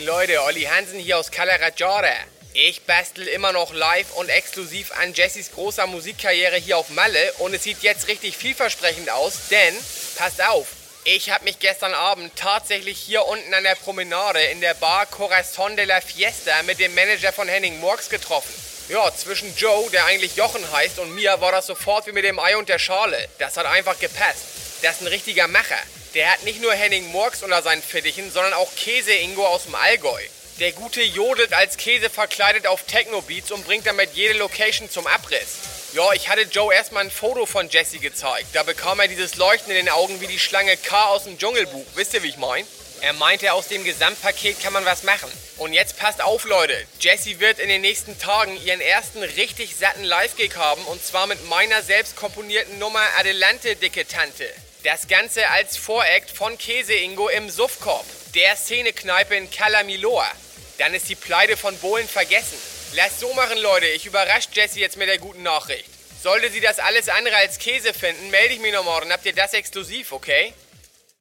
Moin Leute, Olli Hansen hier aus Calarajara. Ich bastel immer noch live und exklusiv an Jessys großer Musikkarriere hier auf Malle und es sieht jetzt richtig vielversprechend aus, denn, passt auf, ich habe mich gestern Abend tatsächlich hier unten an der Promenade in der Bar Corazon de la Fiesta mit dem Manager von Henning Morgs getroffen. Ja, zwischen Joe, der eigentlich Jochen heißt, und mir war das sofort wie mit dem Ei und der Schale. Das hat einfach gepasst. Das ist ein richtiger Macher. Der hat nicht nur Henning Murks unter seinen Fittichen, sondern auch Käse-Ingo aus dem Allgäu. Der Gute jodelt als Käse verkleidet auf Techno-Beats und bringt damit jede Location zum Abriss. Ja, ich hatte Joe erstmal ein Foto von Jesse gezeigt. Da bekam er dieses Leuchten in den Augen wie die Schlange K aus dem Dschungelbuch. Wisst ihr, wie ich mein? Er meinte, aus dem Gesamtpaket kann man was machen. Und jetzt passt auf, Leute. Jessie wird in den nächsten Tagen ihren ersten richtig satten Live-Gig haben. Und zwar mit meiner selbst komponierten Nummer Adelante, dicke Tante. Das Ganze als Voract von Käse Ingo im Suffkorb, der Szenekneipe in Calamiloa. Dann ist die Pleite von Bohlen vergessen. Lasst so machen, Leute. Ich überrasche Jessie jetzt mit der guten Nachricht. Sollte sie das alles andere als Käse finden, melde ich mich noch morgen. Habt ihr das exklusiv, okay?